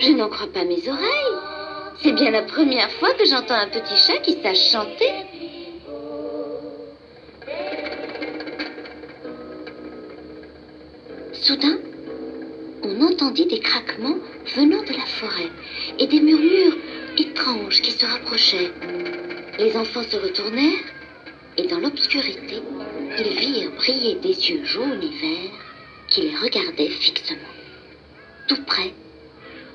Je n'en crois pas mes oreilles. C'est bien la première fois que j'entends un petit chat qui sache chanter. Soudain, on entendit des craquements venant de la forêt et des murmures étranges qui se rapprochaient. Les enfants se retournèrent et dans l'obscurité, ils virent briller des yeux jaunes et verts qui les regardaient fixement. Tout près,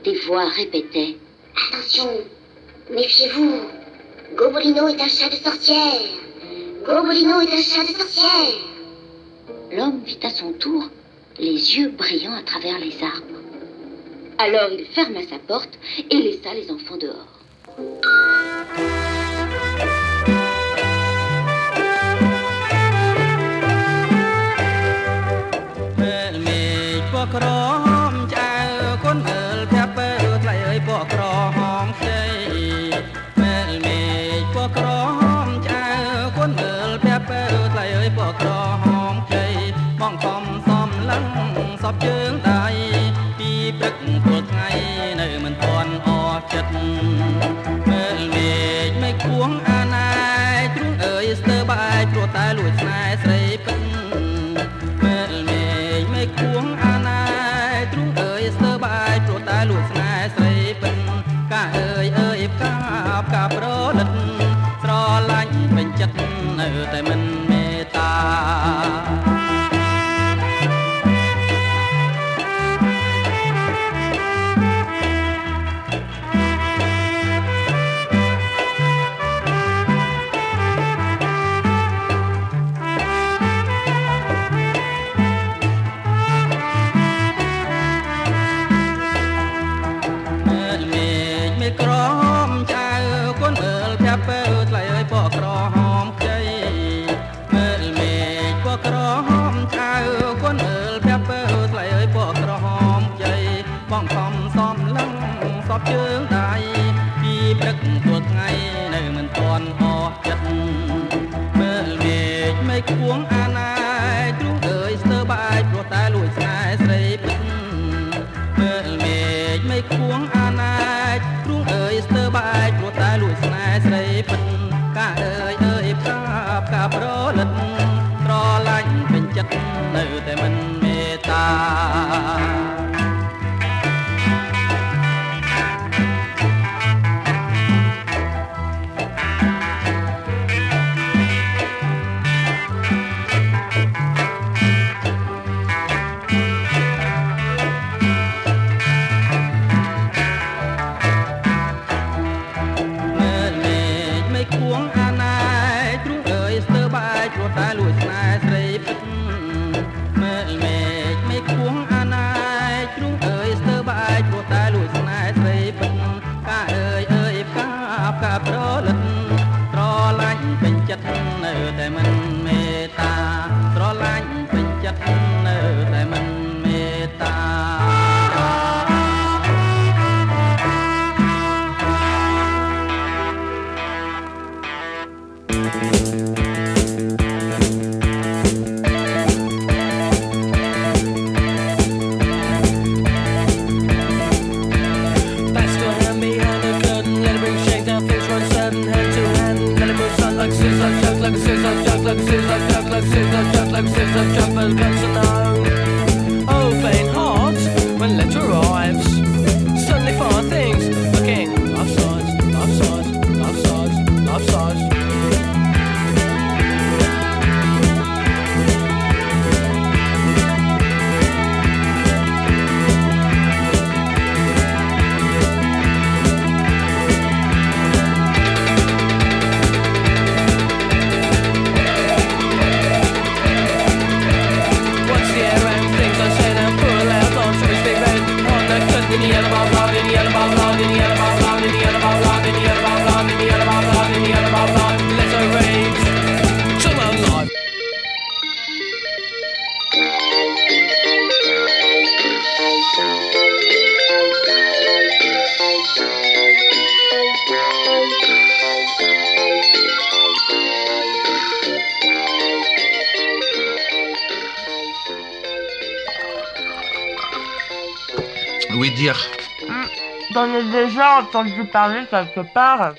des voix répétaient Attention, méfiez-vous. Gobolino est un chat de sorcière. Gobolino est un chat de sorcière. L'homme vit à son tour les yeux brillants à travers les arbres. Alors il ferma sa porte et laissa les enfants dehors. Entendu parler quelque part.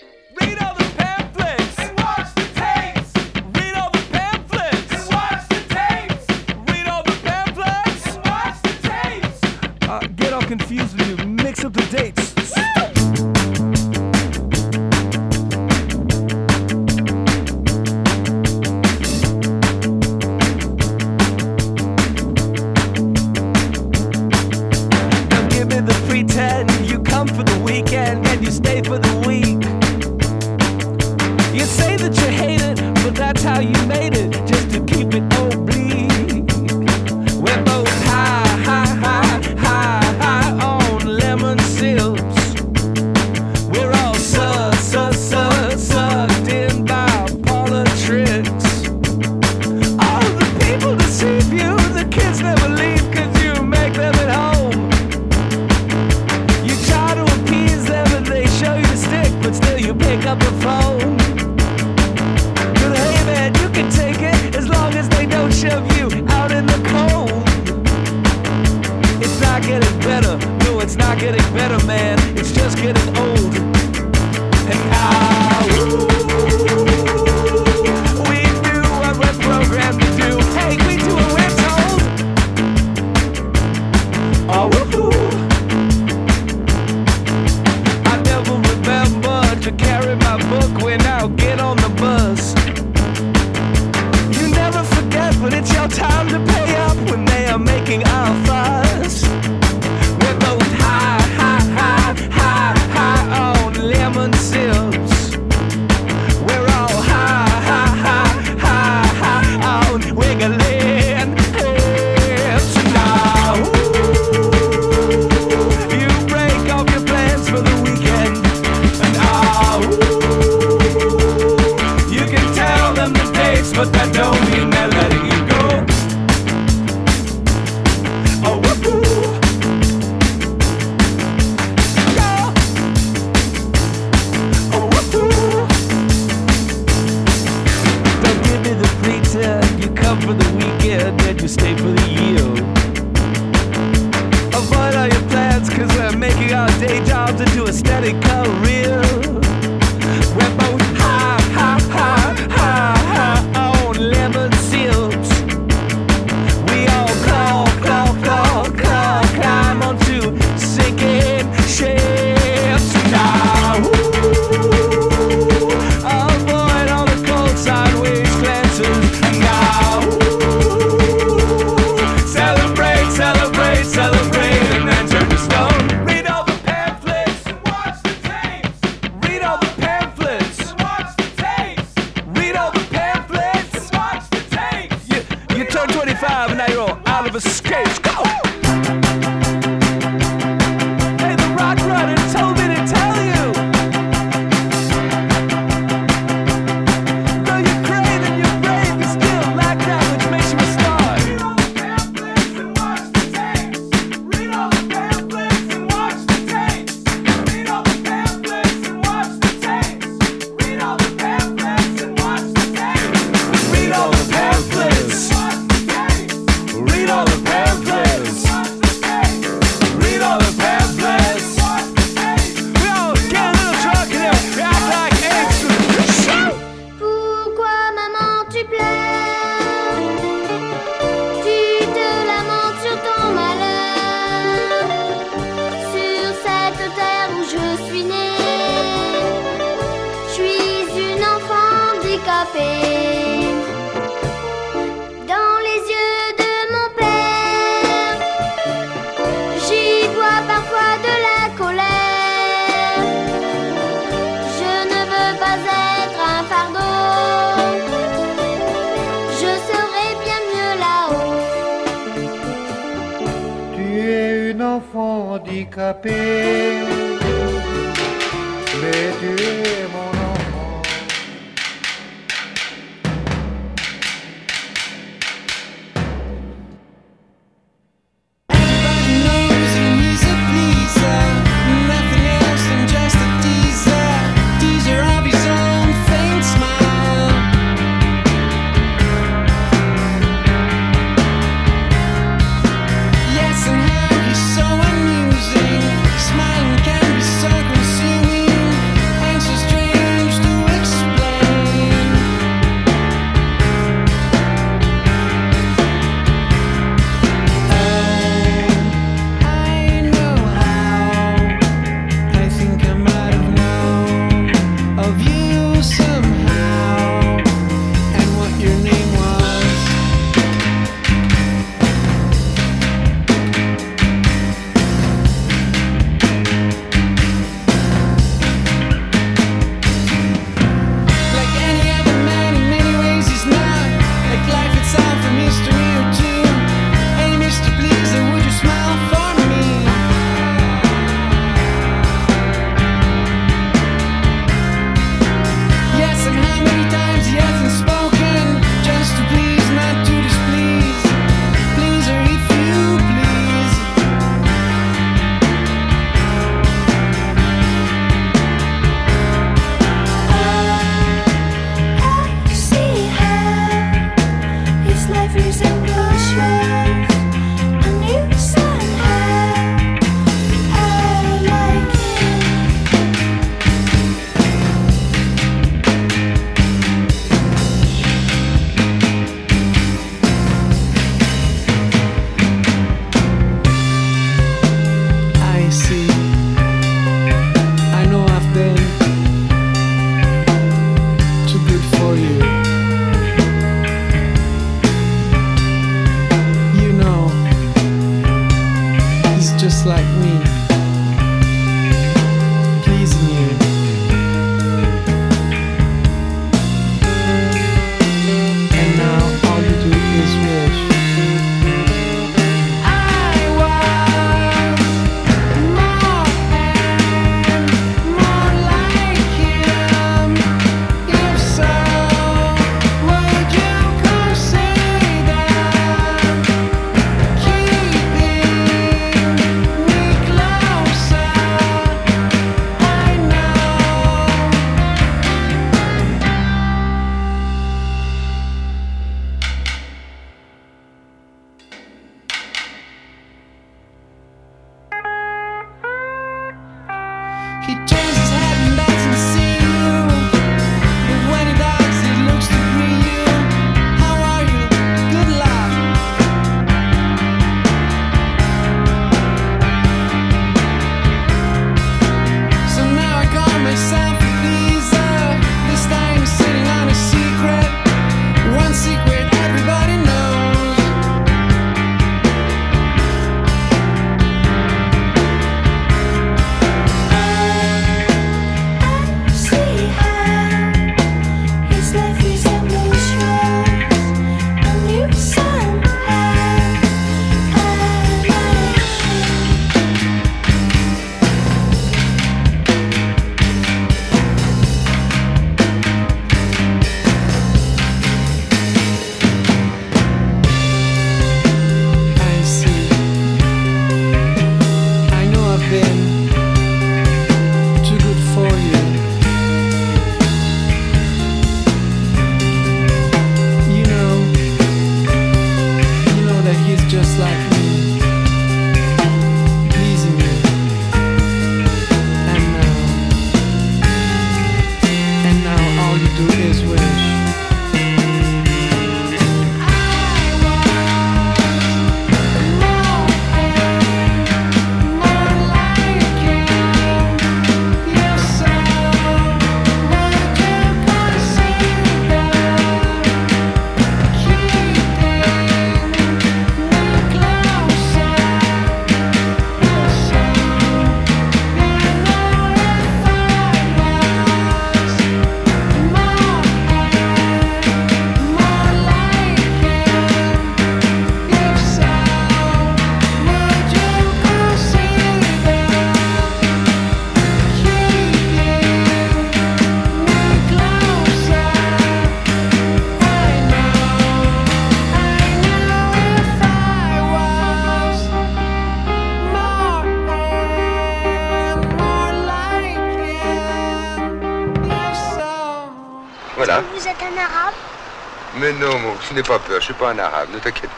je n'ai pas peur, je suis pas un arabe, ne t'inquiète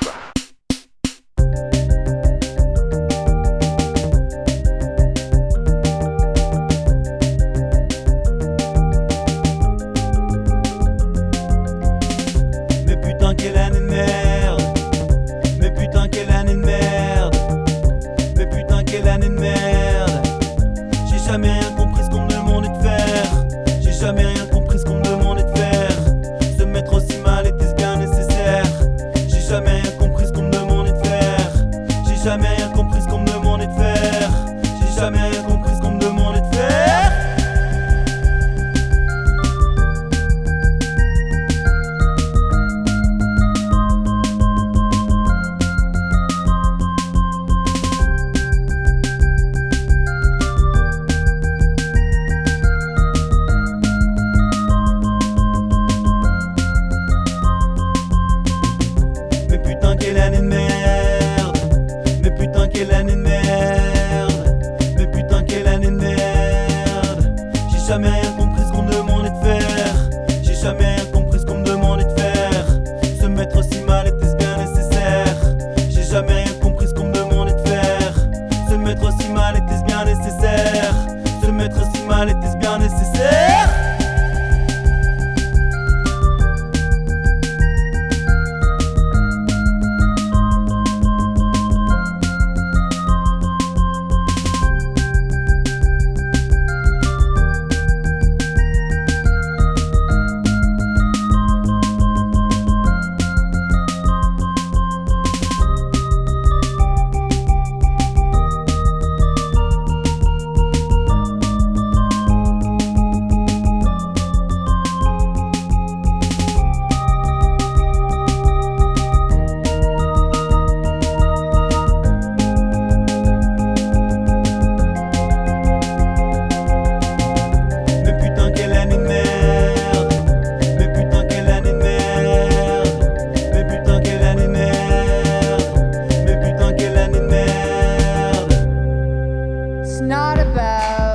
not about.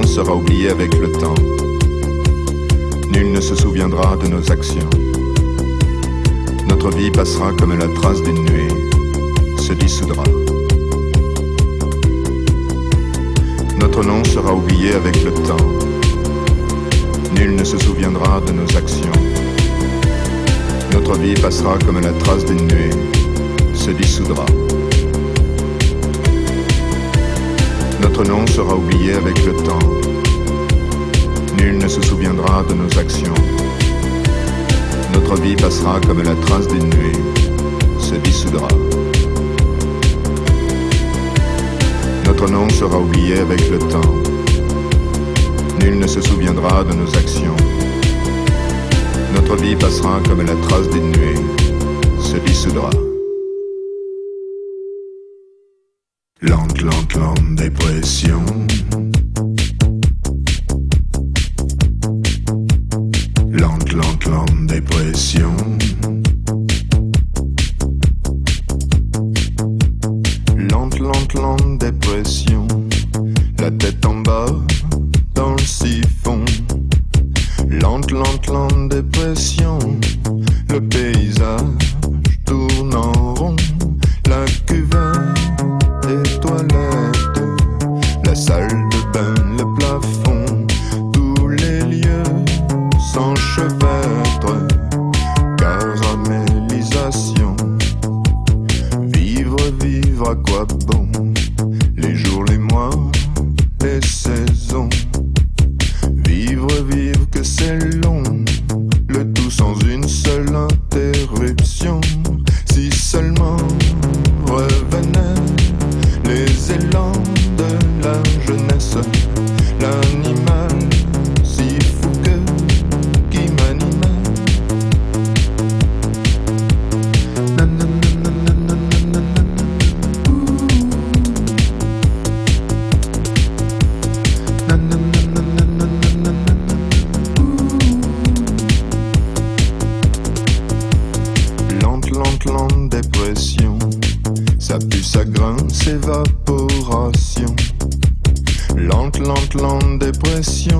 Nom sera oublié avec le temps. Nul ne se souviendra de nos actions. Notre vie passera comme la trace d'une nuée, se dissoudra. Notre nom sera oublié avec le temps. Nul ne se souviendra de nos actions. Notre vie passera comme la trace d'une nuée, se dissoudra. Notre nom sera oublié avec le temps. Nul ne se souviendra de nos actions. Notre vie passera comme la trace d'une nuée, se dissoudra. Notre nom sera oublié avec le temps. Nul ne se souviendra de nos actions. Notre vie passera comme la trace d'une nuée, se dissoudra. Lente, lente, lente dépression. Lente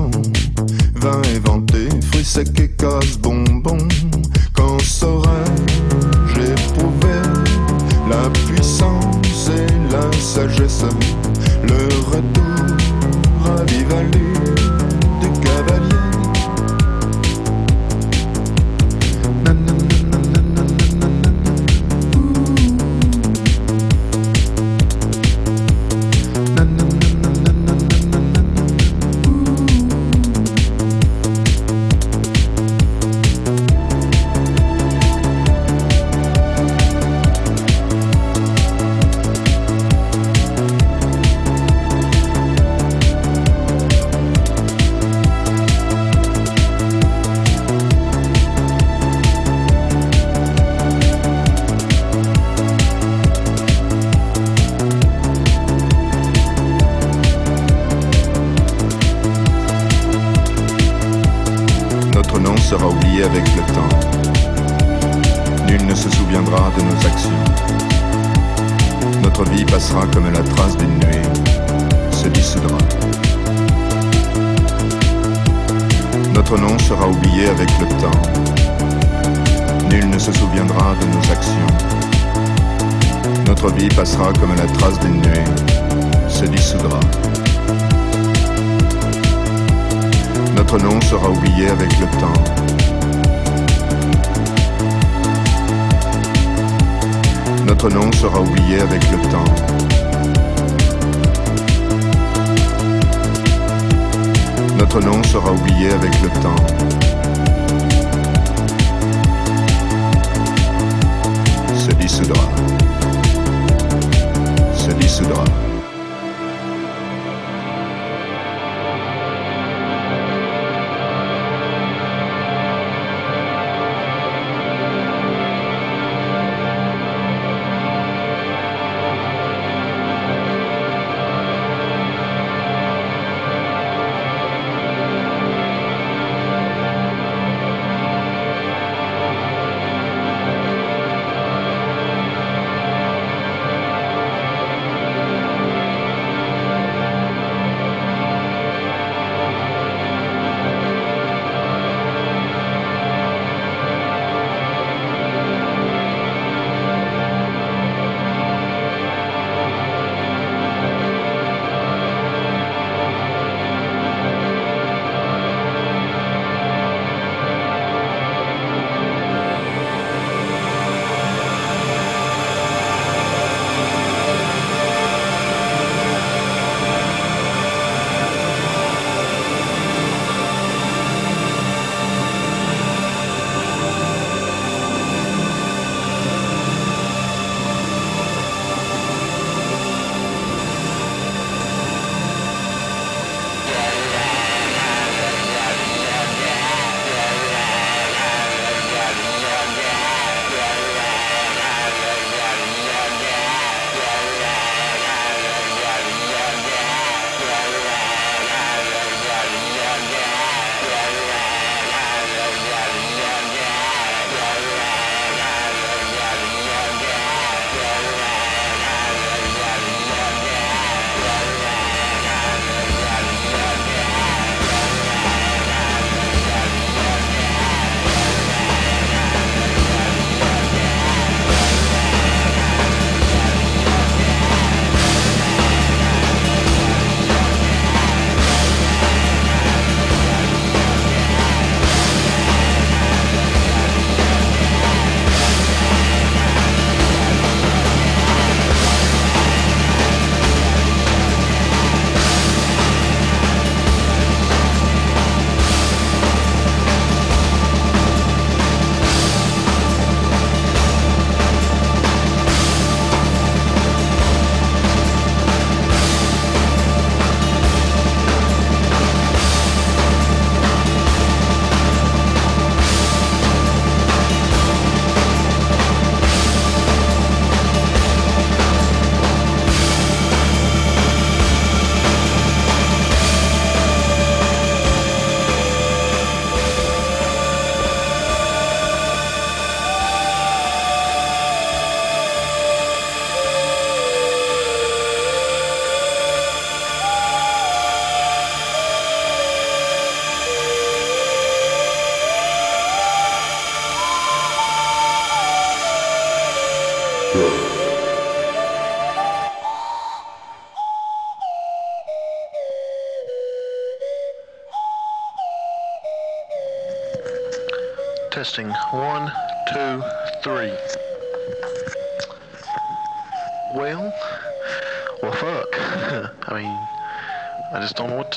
dissoudra. Se.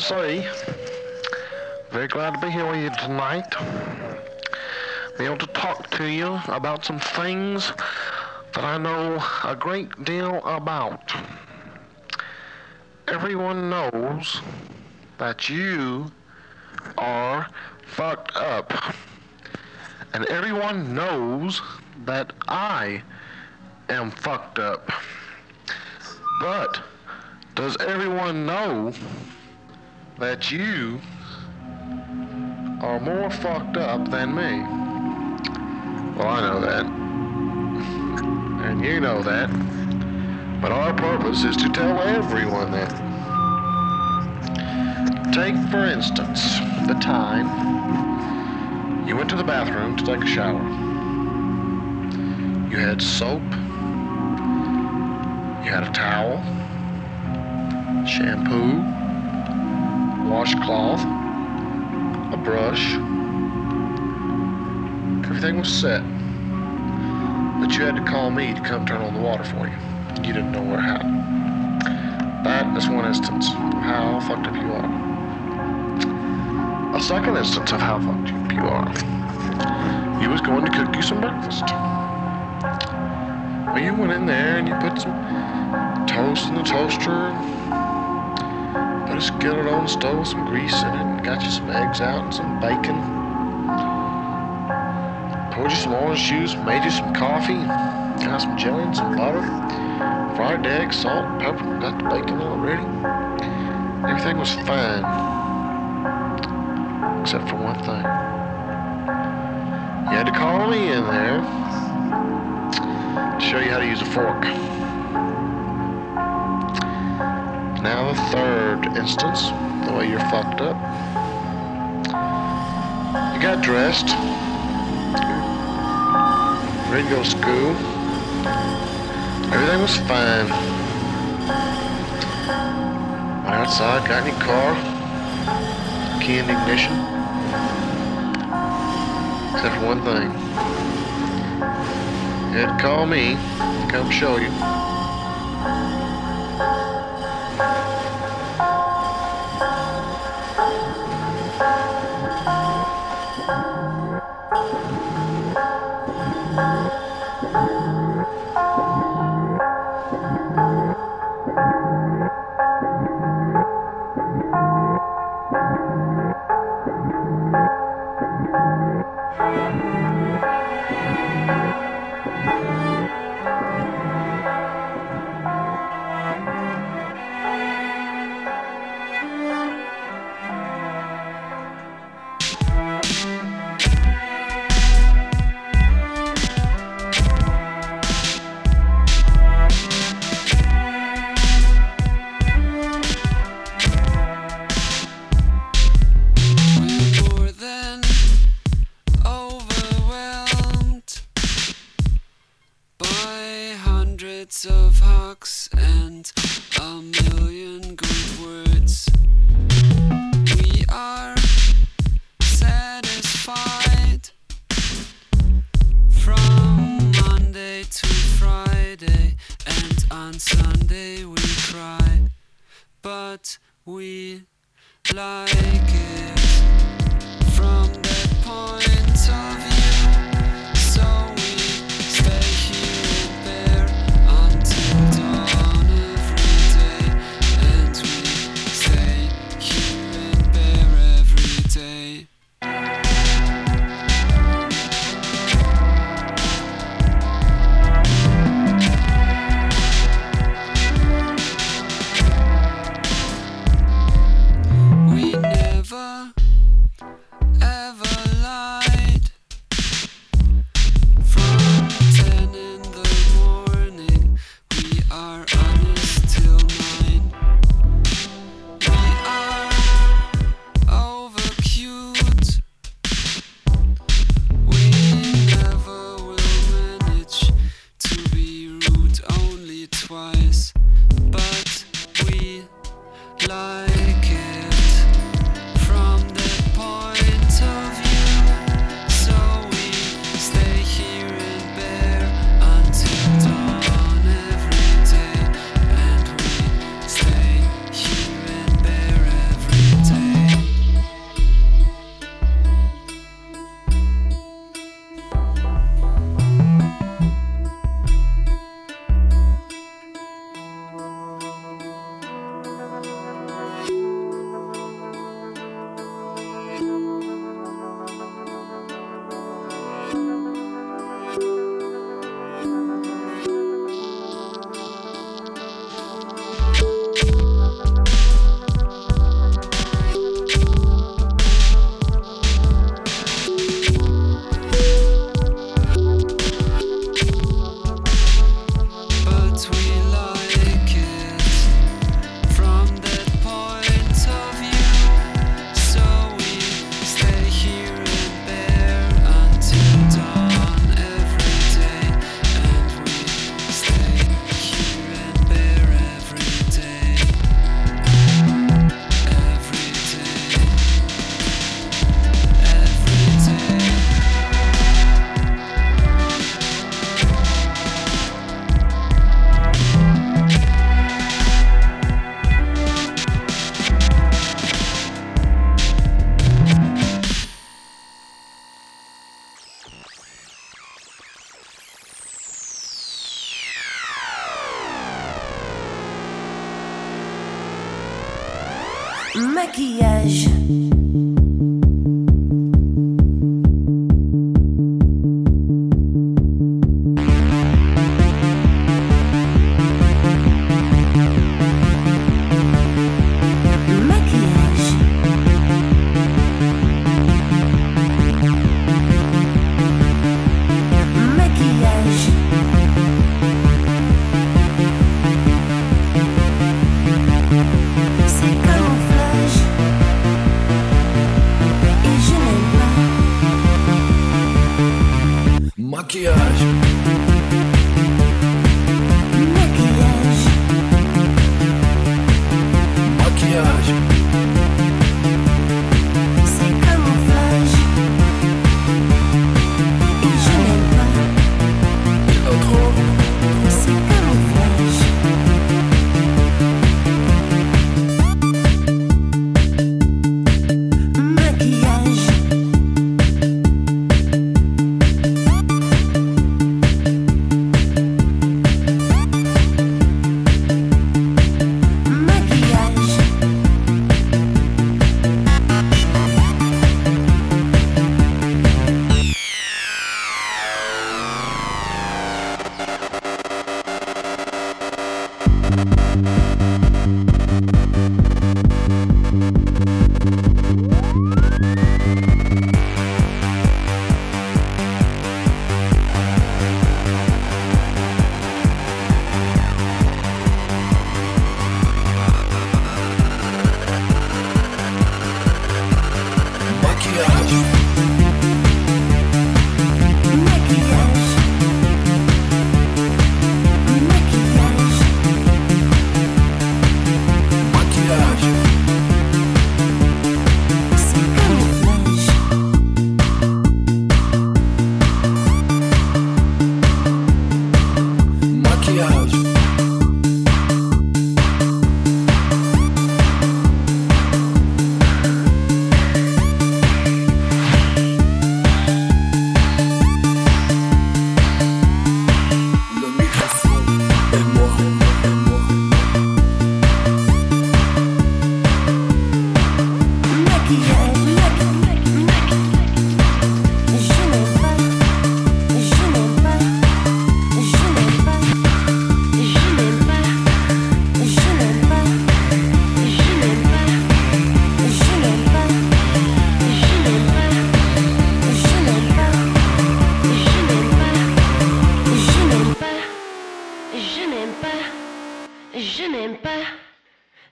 Say. Very glad to be here with you tonight. Be able to talk to you about some things that I know a great deal about. Everyone knows that you are fucked up. And everyone knows that I am fucked up. But does everyone know that you are more fucked up than me? Well, I know that. And you know that. But our purpose is to tell everyone that. Take, for instance, the time you went to the bathroom to take a shower. You had soap. You had a towel, shampoo, washcloth, a brush. Everything was set. But you had to call me to come turn on the water for you. You didn't know where how. That is one instance of how fucked up you are. A second instance of how fucked up you are. You was going to cook you some breakfast. Well, you went in there and you put some toast in the toaster, put a skillet on the stove, some grease in it, and got you some eggs out and some bacon. Poured you some orange juice, made you some coffee, got some jelly and some butter, fried eggs, salt, pepper, got the bacon all ready. Everything was fine, except for one thing. You had to call me in there to show you how to use a fork. Third instance, the way you're fucked up. You got dressed, ready to go to school. Everything was fine. Went outside, got in your car, key in ignition. Except for one thing. You had to call me come show you.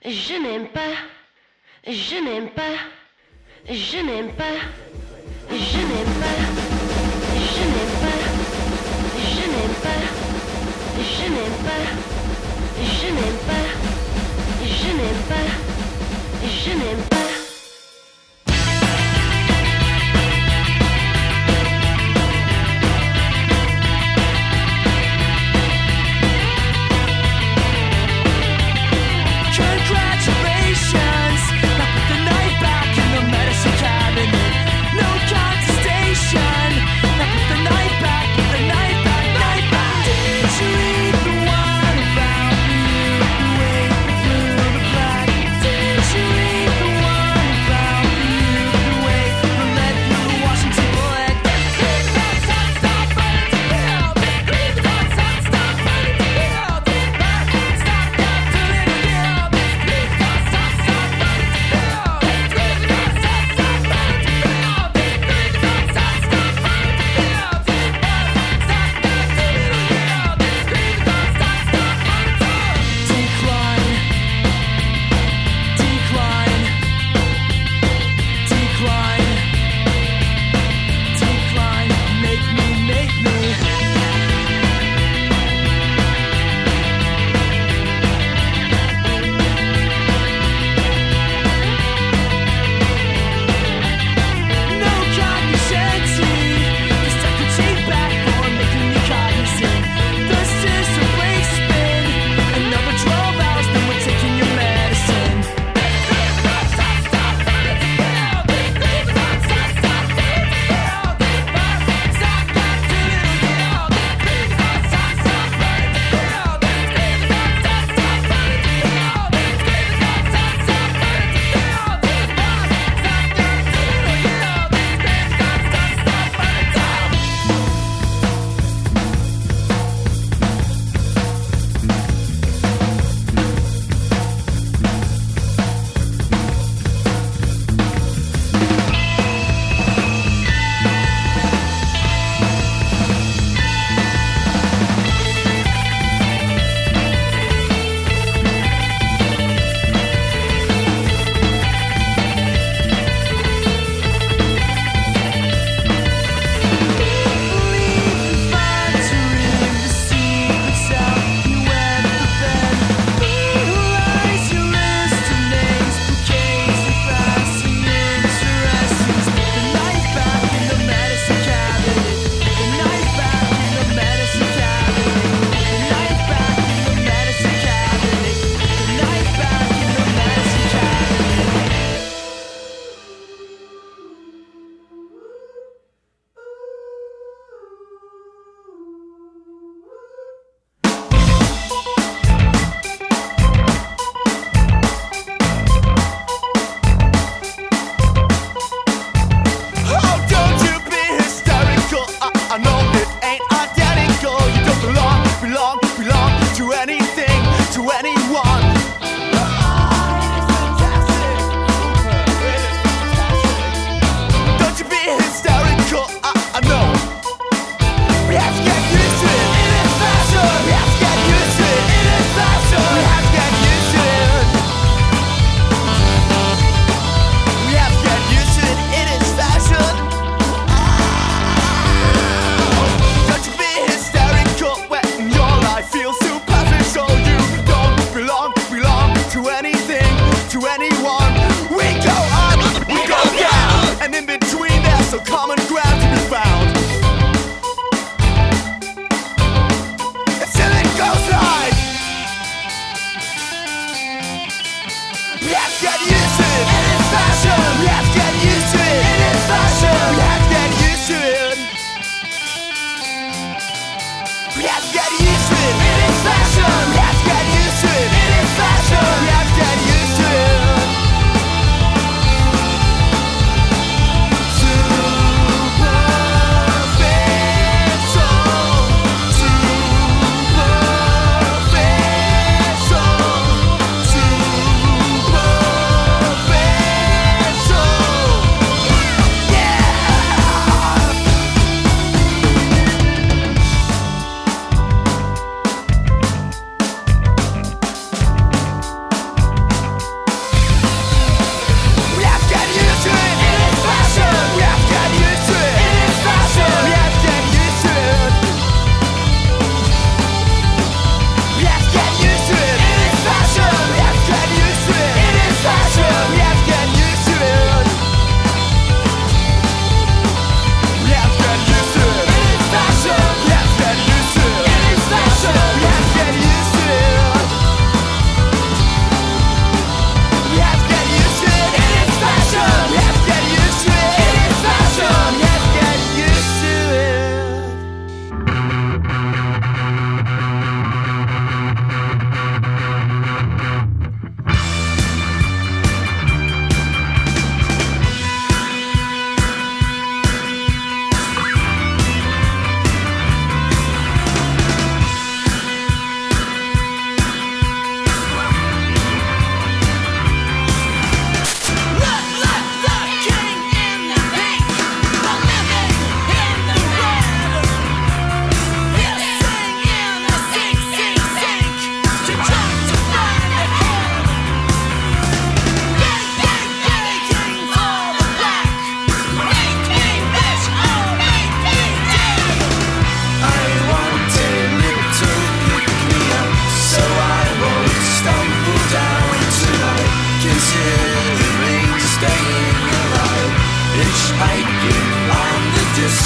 Je n'aime pas. Je n'aime pas. Je n'aime pas. Je n'aime pas. Je n'aime pas. Je n'aime pas. Je n'aime pas. Je n'aime pas. Je n'aime pas. Je n'aime pas.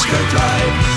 could drive.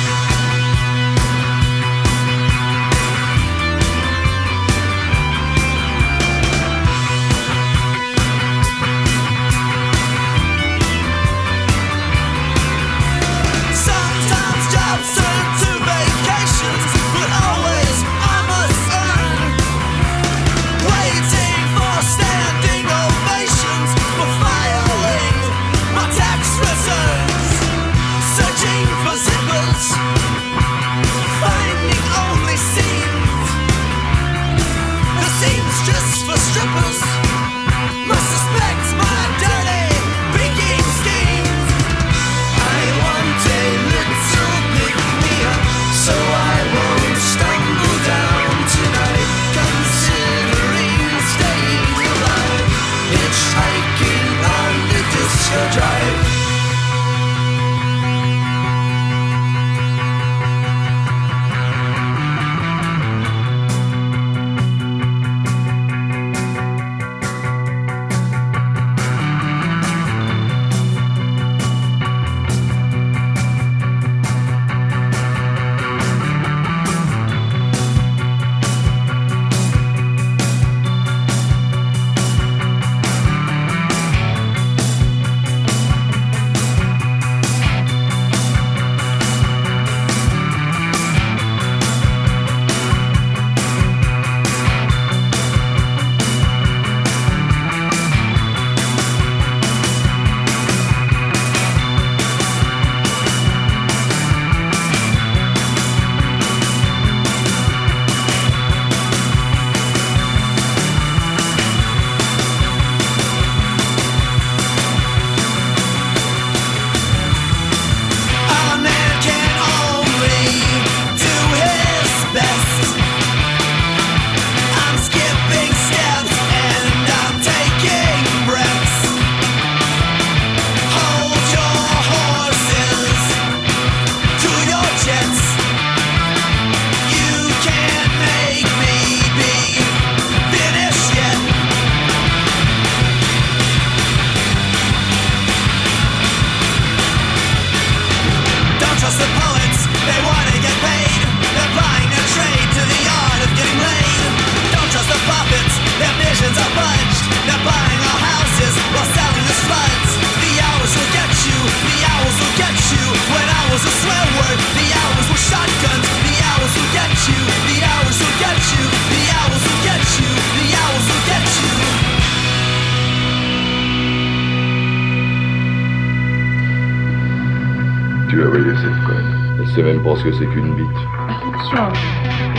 Pas ce que c'est qu'une bite. Attention.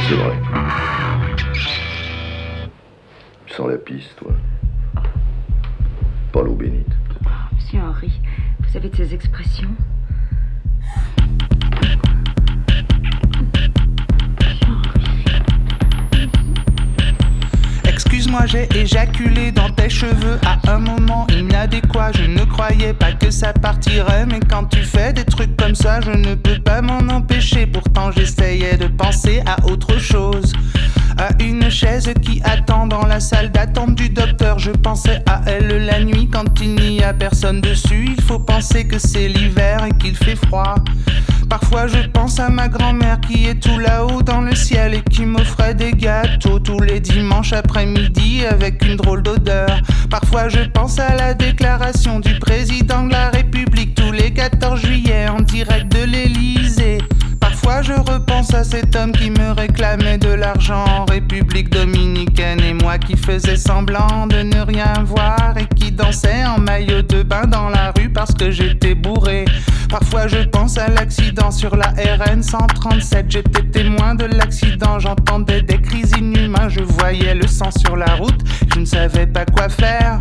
C'est vrai. Tu sens la piste, toi. Pas l'eau bénite. Monsieur Henri, vous avez de ces expressions? Excuse-moi, j'ai éjaculé dans tes cheveux à un moment inadéquat. Je ne croyais pas que ça partirait, mais quand tu fais des trucs comme ça, je ne peux pas m'en empêcher. Pourtant, j'essayais de penser à autre chose. À une chaise qui attend dans la salle d'attente du docteur. Je pensais à elle la nuit quand il n'y a personne dessus. Il faut penser que c'est l'hiver et qu'il fait froid. Parfois je pense à ma grand-mère qui est tout là-haut dans le ciel et qui m'offrait des gâteaux tous les dimanches après-midi avec une drôle d'odeur. Parfois je pense à la déclaration du président de la République tous les 14 juillet en direct de l'Élysée. Parfois je repense à cet homme qui me réclamait de l'argent en République dominicaine et moi qui faisais semblant de ne rien voir et qui dansait en maillot de bain dans la rue parce que j'étais bourré. Parfois je pense à l'accident sur la RN 137. J'étais témoin de l'accident, j'entendais des cris inhumains, je voyais le sang sur la route, je ne savais pas quoi faire.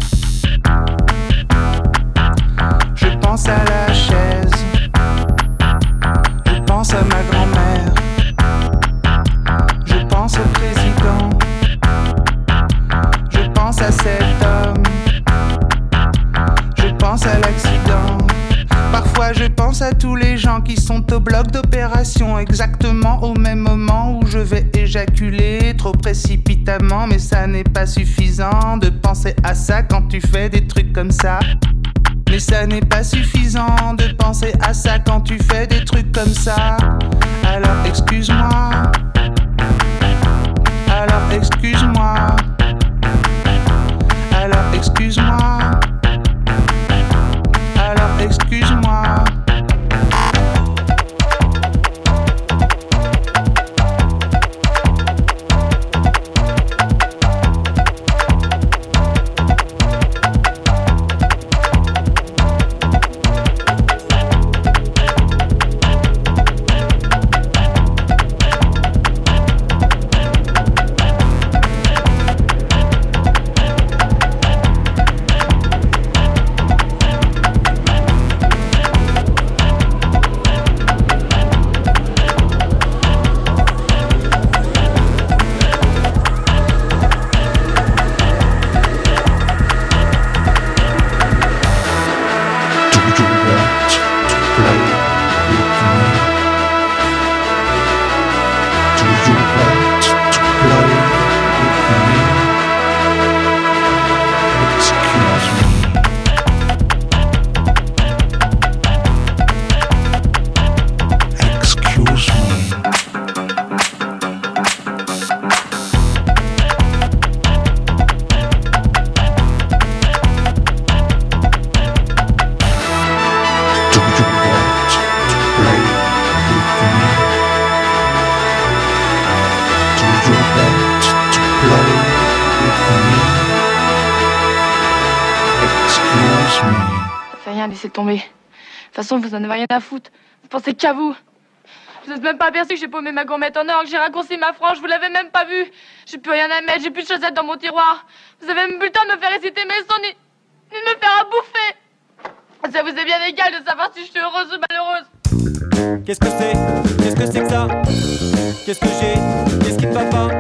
Bloc d'opération exactement au même moment où je vais éjaculer trop précipitamment mais ça n'est pas suffisant de penser à ça quand tu fais des trucs comme ça. Mais ça n'est pas suffisant de penser à ça quand tu fais des trucs comme ça. Alors excuse-moi. Alors excuse-moi. Alors excuse-moi. Laissez tomber. De toute façon, vous en avez rien à foutre. Vous pensez qu'à vous. Vous n'êtes même pas aperçu que j'ai paumé ma gourmette en or, que j'ai raccourci ma frange, vous l'avez même pas vu. J'ai plus rien à mettre, j'ai plus de chaussettes dans mon tiroir. Vous avez même plus le temps de me faire réciter mes sons, ni, ni de me faire à bouffer. Ça vous est bien égal de savoir si je suis heureuse ou malheureuse. Qu'est-ce que c'est? Qu'est-ce que c'est que ça? Qu'est-ce que j'ai? Qu'est-ce qui ne va pas?